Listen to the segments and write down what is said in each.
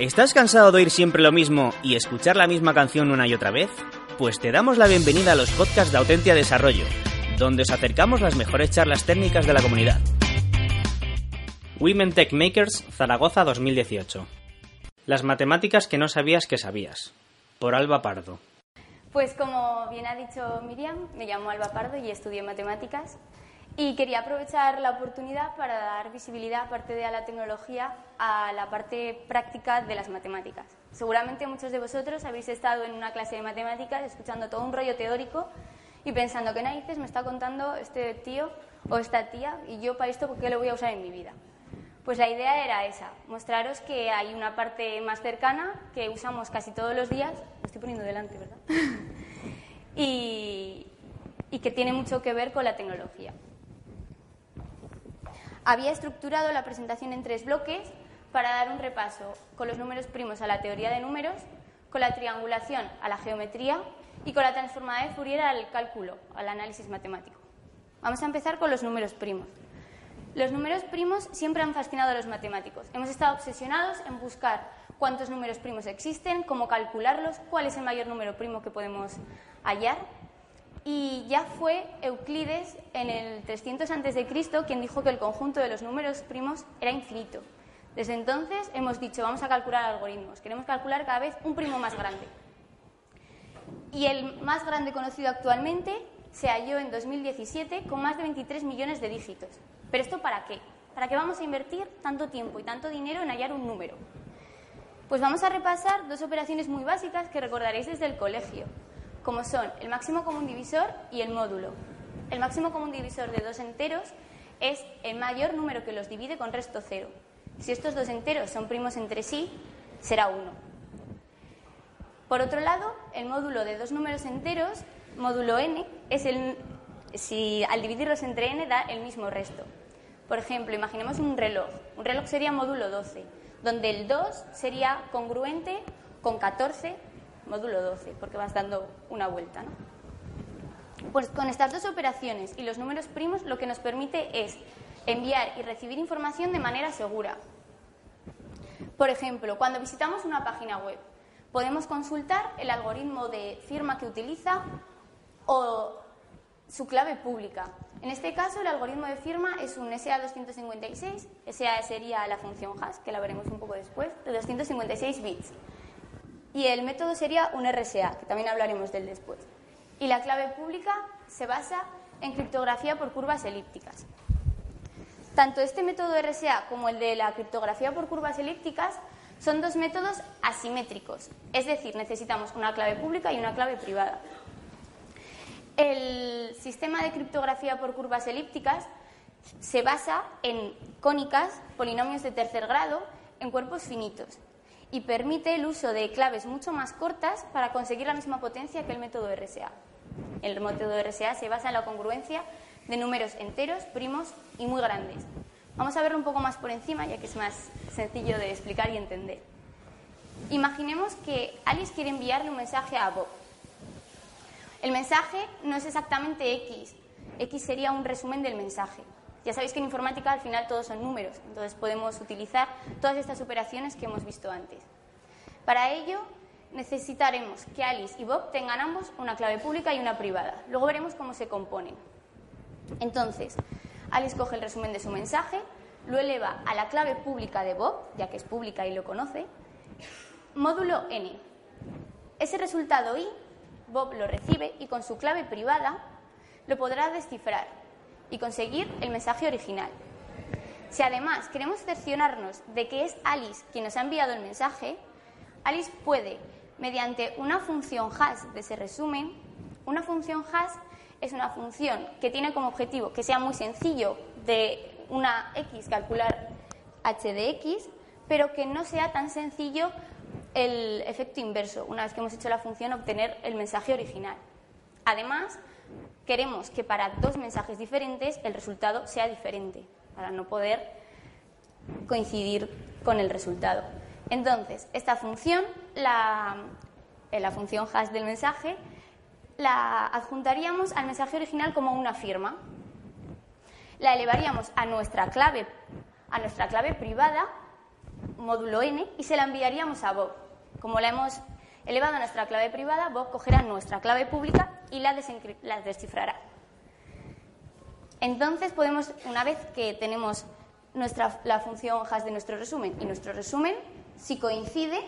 ¿Estás cansado de oír siempre lo mismo y escuchar la misma canción una y otra vez? Pues te damos la bienvenida a los podcasts de Autentia Desarrollo, donde os acercamos las mejores charlas técnicas de la comunidad. Women Tech Makers Zaragoza 2018. Las matemáticas que no sabías que sabías. Por Alba Pardo. Pues como bien ha dicho Miriam, me llamo Alba Pardo y estudio matemáticas. Y quería aprovechar la oportunidad para dar visibilidad, aparte de a la tecnología, a la parte práctica de las matemáticas. Seguramente muchos de vosotros habéis estado en una clase de matemáticas escuchando todo un rollo teórico y pensando, ¿qué narices me está contando este tío o esta tía? Y yo para esto, ¿por qué lo voy a usar en mi vida? Pues la idea era esa, mostraros que hay una parte más cercana que usamos casi todos los días, lo estoy poniendo delante, ¿verdad? y, y que tiene mucho que ver con la tecnología. Había estructurado la presentación en tres bloques para dar un repaso con los números primos a la teoría de números, con la triangulación a la geometría y con la transformada de Fourier al cálculo, al análisis matemático. Vamos a empezar con los números primos. Los números primos siempre han fascinado a los matemáticos. Hemos estado obsesionados en buscar cuántos números primos existen, cómo calcularlos, cuál es el mayor número primo que podemos hallar y ya fue Euclides en el 300 a.C. quien dijo que el conjunto de los números primos era infinito. Desde entonces hemos dicho, vamos a calcular algoritmos, queremos calcular cada vez un primo más grande. Y el más grande conocido actualmente se halló en 2017 con más de 23 millones de dígitos. ¿Pero esto para qué? ¿Para qué vamos a invertir tanto tiempo y tanto dinero en hallar un número? Pues vamos a repasar dos operaciones muy básicas que recordaréis desde el colegio como son el máximo común divisor y el módulo. El máximo común divisor de dos enteros es el mayor número que los divide con resto cero. Si estos dos enteros son primos entre sí, será 1. Por otro lado, el módulo de dos números enteros, módulo n, es el si al dividirlos entre n da el mismo resto. Por ejemplo, imaginemos un reloj. Un reloj sería módulo 12, donde el 2 sería congruente con 14 módulo 12, porque vas dando una vuelta. ¿no? Pues con estas dos operaciones y los números primos lo que nos permite es enviar y recibir información de manera segura. Por ejemplo, cuando visitamos una página web, podemos consultar el algoritmo de firma que utiliza o su clave pública. En este caso, el algoritmo de firma es un SA256. SA sería la función hash, que la veremos un poco después, de 256 bits. Y el método sería un RSA, que también hablaremos del después. Y la clave pública se basa en criptografía por curvas elípticas. Tanto este método RSA como el de la criptografía por curvas elípticas son dos métodos asimétricos, es decir, necesitamos una clave pública y una clave privada. El sistema de criptografía por curvas elípticas se basa en cónicas, polinomios de tercer grado, en cuerpos finitos y permite el uso de claves mucho más cortas para conseguir la misma potencia que el método RSA. El método RSA se basa en la congruencia de números enteros, primos y muy grandes. Vamos a verlo un poco más por encima, ya que es más sencillo de explicar y entender. Imaginemos que Alice quiere enviarle un mensaje a Bob. El mensaje no es exactamente X. X sería un resumen del mensaje. Ya sabéis que en informática al final todos son números, entonces podemos utilizar todas estas operaciones que hemos visto antes. Para ello necesitaremos que Alice y Bob tengan ambos una clave pública y una privada. Luego veremos cómo se componen. Entonces, Alice coge el resumen de su mensaje, lo eleva a la clave pública de Bob, ya que es pública y lo conoce, módulo n. Ese resultado i, Bob lo recibe y con su clave privada lo podrá descifrar y conseguir el mensaje original. Si además queremos cerciorarnos de que es Alice quien nos ha enviado el mensaje, Alice puede, mediante una función hash de ese resumen, una función hash es una función que tiene como objetivo que sea muy sencillo de una x calcular h de x, pero que no sea tan sencillo el efecto inverso, una vez que hemos hecho la función obtener el mensaje original. Además, queremos que para dos mensajes diferentes el resultado sea diferente, para no poder coincidir con el resultado. Entonces, esta función, la, eh, la función hash del mensaje, la adjuntaríamos al mensaje original como una firma. La elevaríamos a nuestra clave, a nuestra clave privada, módulo n y se la enviaríamos a Bob. Como la hemos elevado a nuestra clave privada, Bob cogerá nuestra clave pública y la, la descifrará. Entonces podemos, una vez que tenemos nuestra, la función hash de nuestro resumen y nuestro resumen, si coincide,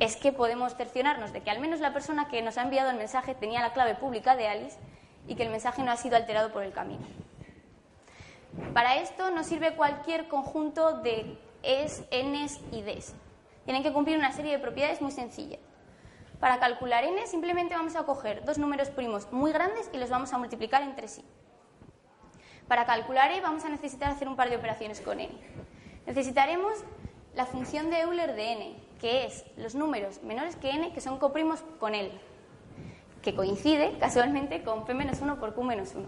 es que podemos cerciorarnos de que al menos la persona que nos ha enviado el mensaje tenía la clave pública de Alice y que el mensaje no ha sido alterado por el camino. Para esto nos sirve cualquier conjunto de es, ns y des. Tienen que cumplir una serie de propiedades muy sencillas. Para calcular n simplemente vamos a coger dos números primos muy grandes y los vamos a multiplicar entre sí. Para calcular e vamos a necesitar hacer un par de operaciones con n. Necesitaremos la función de Euler de n, que es los números menores que n que son coprimos con él, que coincide casualmente con p-1 por q-1.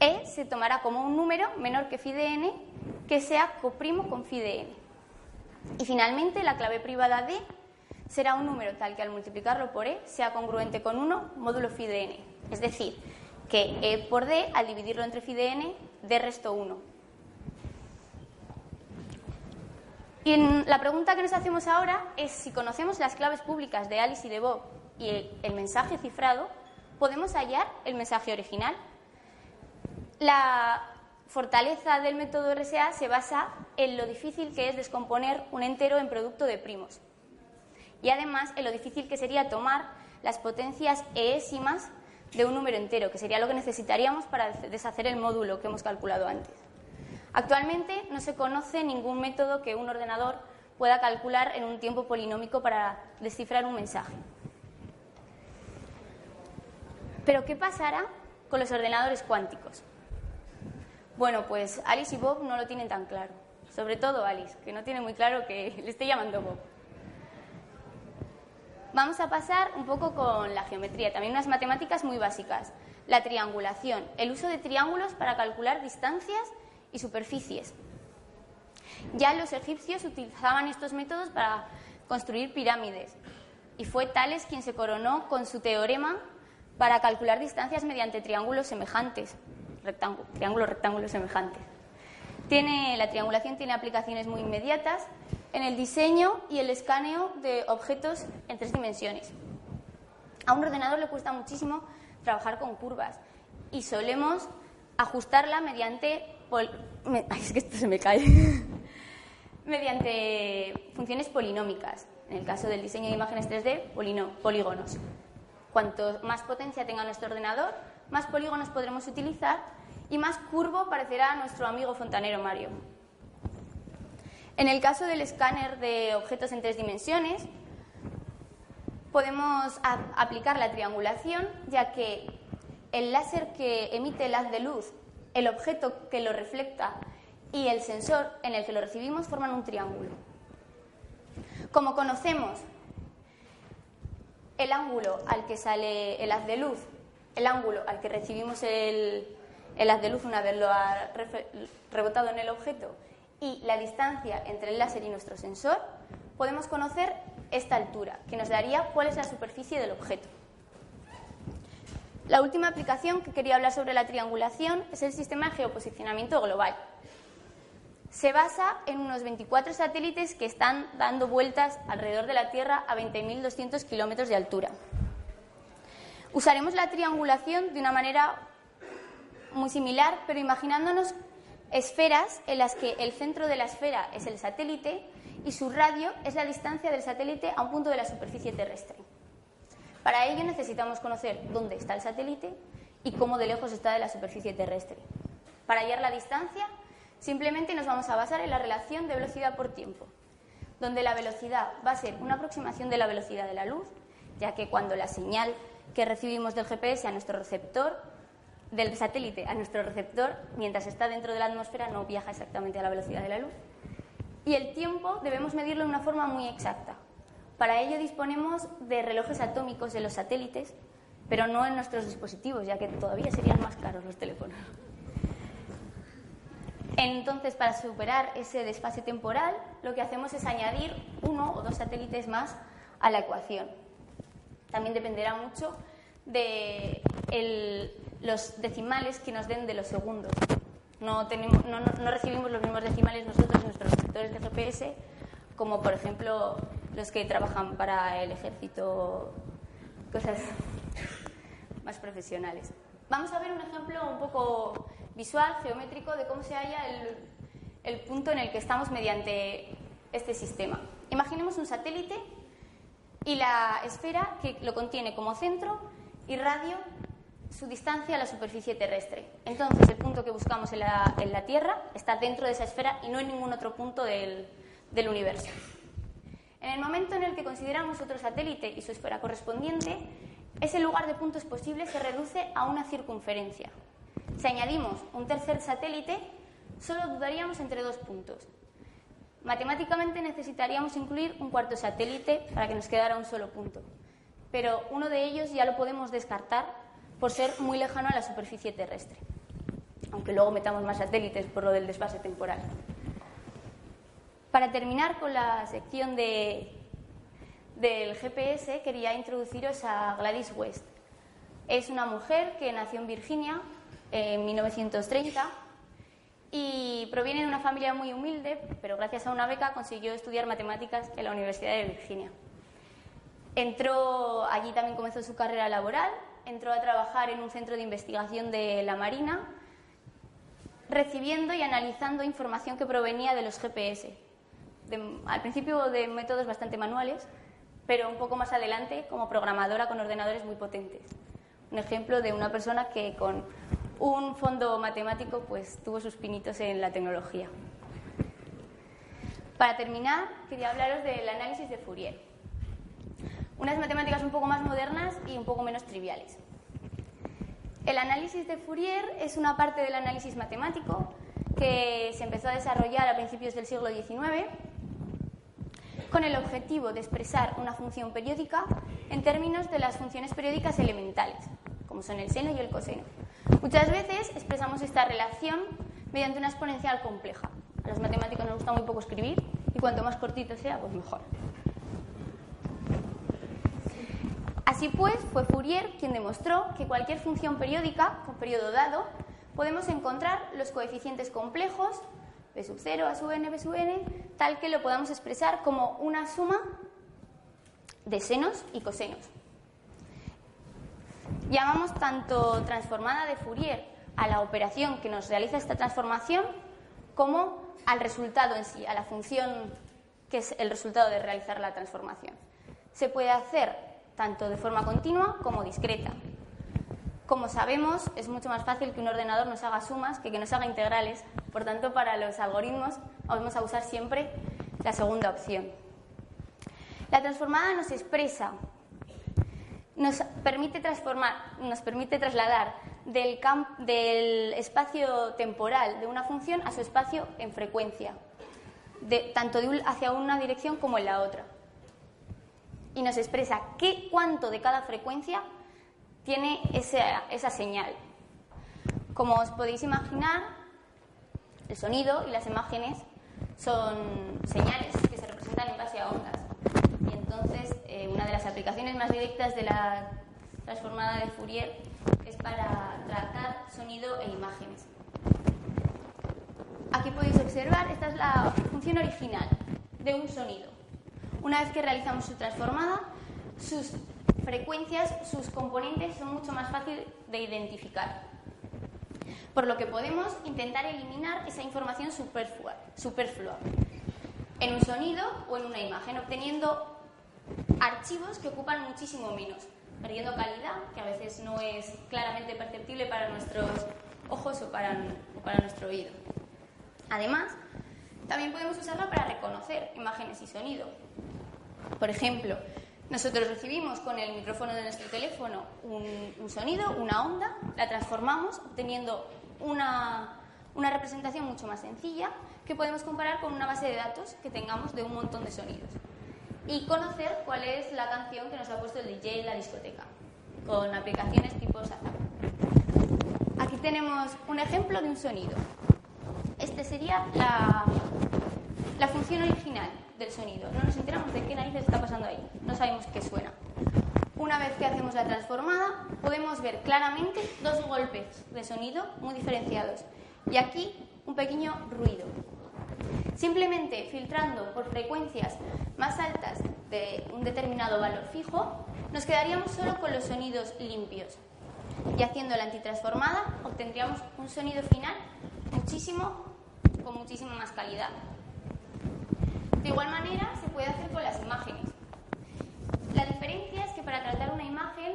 E se tomará como un número menor que phi de n que sea coprimo con phi de n. Y finalmente la clave privada d será un número tal que al multiplicarlo por e sea congruente con 1 módulo phi de n. Es decir, que e por d, al dividirlo entre phi de n, d resto 1. Y la pregunta que nos hacemos ahora es si conocemos las claves públicas de Alice y de Bob y el, mensaje cifrado, ¿podemos hallar el mensaje original? La fortaleza del método RSA se basa en lo difícil que es descomponer un entero en producto de primos y además en lo difícil que sería tomar las potencias eésimas de un número entero, que sería lo que necesitaríamos para deshacer el módulo que hemos calculado antes. Actualmente no se conoce ningún método que un ordenador pueda calcular en un tiempo polinómico para descifrar un mensaje. Pero ¿qué pasará con los ordenadores cuánticos? Bueno, pues Alice y Bob no lo tienen tan claro. Sobre todo Alice, que no tiene muy claro que le esté llamando Bob. Vamos a pasar un poco con la geometría, también unas matemáticas muy básicas. La triangulación, el uso de triángulos para calcular distancias y superficies. Ya los egipcios utilizaban estos métodos para construir pirámides y fue Tales quien se coronó con su teorema para calcular distancias mediante triángulos semejantes, triángulos rectángulos semejantes. Tiene, la triangulación tiene aplicaciones muy inmediatas en el diseño y el escaneo de objetos en tres dimensiones. A un ordenador le cuesta muchísimo trabajar con curvas y solemos ajustarla mediante es que esto se me cae. mediante funciones polinómicas. En el caso del diseño de imágenes 3D, polígonos. Cuanto más potencia tenga nuestro ordenador, más polígonos podremos utilizar y más curvo parecerá nuestro amigo fontanero Mario. En el caso del escáner de objetos en tres dimensiones, podemos aplicar la triangulación, ya que el láser que emite el haz de luz el objeto que lo refleja y el sensor en el que lo recibimos forman un triángulo. Como conocemos el ángulo al que sale el haz de luz, el ángulo al que recibimos el, haz de luz una vez lo ha rebotado en el objeto y la distancia entre el láser y nuestro sensor, podemos conocer esta altura, que nos daría cuál es la superficie del objeto. La última aplicación que quería hablar sobre la triangulación es el sistema de geoposicionamiento global. Se basa en unos 24 satélites que están dando vueltas alrededor de la Tierra a 20.200 kilómetros de altura. Usaremos la triangulación de una manera muy similar, pero imaginándonos esferas en las que el centro de la esfera es el satélite y su radio es la distancia del satélite a un punto de la superficie terrestre. Para ello necesitamos conocer dónde está el satélite y cómo de lejos está de la superficie terrestre. Para hallar la distancia, simplemente nos vamos a basar en la relación de velocidad por tiempo, donde la velocidad va a ser una aproximación de la velocidad de la luz, ya que cuando la señal que recibimos del GPS a nuestro receptor, del satélite a nuestro receptor, mientras está dentro de la atmósfera, no viaja exactamente a la velocidad de la luz. Y el tiempo debemos medirlo de una forma muy exacta, para ello disponemos de relojes atómicos en los satélites, pero no en nuestros dispositivos, ya que todavía serían más caros los teléfonos. Entonces, para superar ese desfase temporal, lo que hacemos es añadir uno o dos satélites más a la ecuación. También dependerá mucho de los decimales que nos den de los segundos. No, tenemos, no, no recibimos los mismos decimales nosotros nuestros sectores de GPS como, por ejemplo, los que trabajan para el ejército, cosas más profesionales. Vamos a ver un ejemplo un poco visual, geométrico, de cómo se halla el, el punto en el que estamos mediante este sistema. Imaginemos un satélite y la esfera que lo contiene como centro y radio su distancia a la superficie terrestre. Entonces, el punto que buscamos en la, en la Tierra está dentro de esa esfera y no en ningún otro punto del, del universo. En el momento en el que consideramos otro satélite y su esfera correspondiente, ese lugar de puntos posibles se reduce a una circunferencia. Si añadimos un tercer satélite, solo dudaríamos entre dos puntos. Matemáticamente necesitaríamos incluir un cuarto satélite para que nos quedara un solo punto, pero uno de ellos ya lo podemos descartar por ser muy lejano a la superficie terrestre, aunque luego metamos más satélites por lo del desfase temporal. Para terminar con la sección de, del GPS, quería introduciros a Gladys West. Es una mujer que nació en Virginia en 1930 y proviene de una familia muy humilde, pero gracias a una beca consiguió estudiar matemáticas en la Universidad de Virginia. Entró, allí también comenzó su carrera laboral, entró a trabajar en un centro de investigación de la Marina, recibiendo y analizando información que provenía de los GPS. al principio de métodos bastante manuales, pero un poco más adelante como programadora con ordenadores muy potentes. Un ejemplo de una persona que con un fondo matemático pues tuvo sus pinitos en la tecnología. Para terminar, quería hablaros del análisis de Fourier. Unas matemáticas un poco más modernas y un poco menos triviales. El análisis de Fourier es una parte del análisis matemático que se empezó a desarrollar a principios del siglo XIX con el objetivo de expresar una función periódica en términos de las funciones periódicas elementales, como son el seno y el coseno. Muchas veces expresamos esta relación mediante una exponencial compleja. A los matemáticos nos gusta muy poco escribir y cuanto más cortito sea, pues mejor. Así pues, fue Fourier quien demostró que cualquier función periódica, con periodo dado, podemos encontrar los coeficientes complejos, b sub 0, a sub n, b sub n, tal que lo podamos expresar como una suma de senos y cosenos. Llamamos tanto transformada de Fourier a la operación que nos realiza esta transformación como al resultado en sí, a la función que es el resultado de realizar la transformación. Se puede hacer tanto de forma continua como discreta. Como sabemos, es mucho más fácil que un ordenador nos haga sumas que que nos haga integrales. Por tanto, para los algoritmos vamos a usar siempre la segunda opción. La transformada nos expresa nos permite transformar, nos permite trasladar del, espacio temporal de una función a su espacio en frecuencia, tanto hacia una dirección como en la otra. Y nos expresa qué cuánto de cada frecuencia tiene esa, esa señal. Como os podéis imaginar, el sonido y las imágenes son señales que se representan en base a ondas. Y entonces eh, una de las aplicaciones más directas de la transformada de Fourier es para tratar sonido e imágenes. Aquí podéis observar, esta es la función original de un sonido. Una vez que realizamos su transformada, sus frecuencias, sus componentes son mucho más fáciles de identificar. Por lo que podemos intentar eliminar esa información superflua, superflua en un sonido o en una imagen, obteniendo archivos que ocupan muchísimo menos, perdiendo calidad, que a veces no es claramente perceptible para nuestros ojos o para, para nuestro oído. Además, también podemos usarla para reconocer imágenes y sonido. Por ejemplo, nosotros recibimos con el micrófono de nuestro teléfono un, sonido, una onda, la transformamos obteniendo una, una representación mucho más sencilla que podemos comparar con una base de datos que tengamos de un montón de sonidos y conocer cuál es la canción que nos ha puesto el DJ en la discoteca, con aplicaciones tipo Safari. Aquí tenemos un ejemplo de un sonido. Este sería la, la función original No nos enteramos de qué narices está pasando ahí, no sabemos qué suena. Una vez que hacemos la transformada, podemos ver claramente dos golpes de sonido muy diferenciados Y aquí un pequeño ruido. Simplemente filtrando por frecuencias más altas de un determinado valor fijo, nos quedaríamos solo con los sonidos limpios. Y haciendo la antitransformada obtendríamos un sonido final muchísimo, con muchísima más calidad. De igual manera se puede hacer con las imágenes. La diferencia es que para tratar una imagen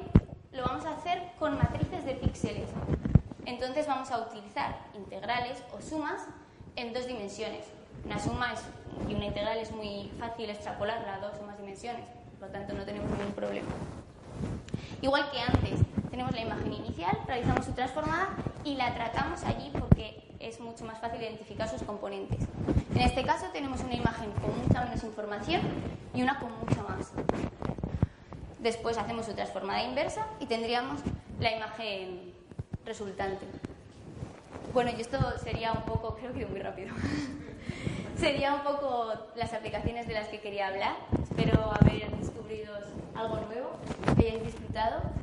lo vamos a hacer con matrices de píxeles. Entonces vamos a utilizar integrales o sumas en dos dimensiones. Una suma y una integral es muy fácil extrapolarla a dos o más dimensiones, por lo tanto no tenemos ningún problema. Igual que antes, tenemos la imagen inicial, realizamos su transformada y la tratamos allí porque es mucho más fácil identificar sus componentes. En este caso tenemos una imagen con mucha menos información y una con mucha más. Después hacemos su transformada inversa y tendríamos la imagen resultante. Bueno, y esto sería un poco, creo que muy rápido. sería un poco las aplicaciones de las que quería hablar. Espero haber descubrido algo nuevo, que hayáis disfrutado.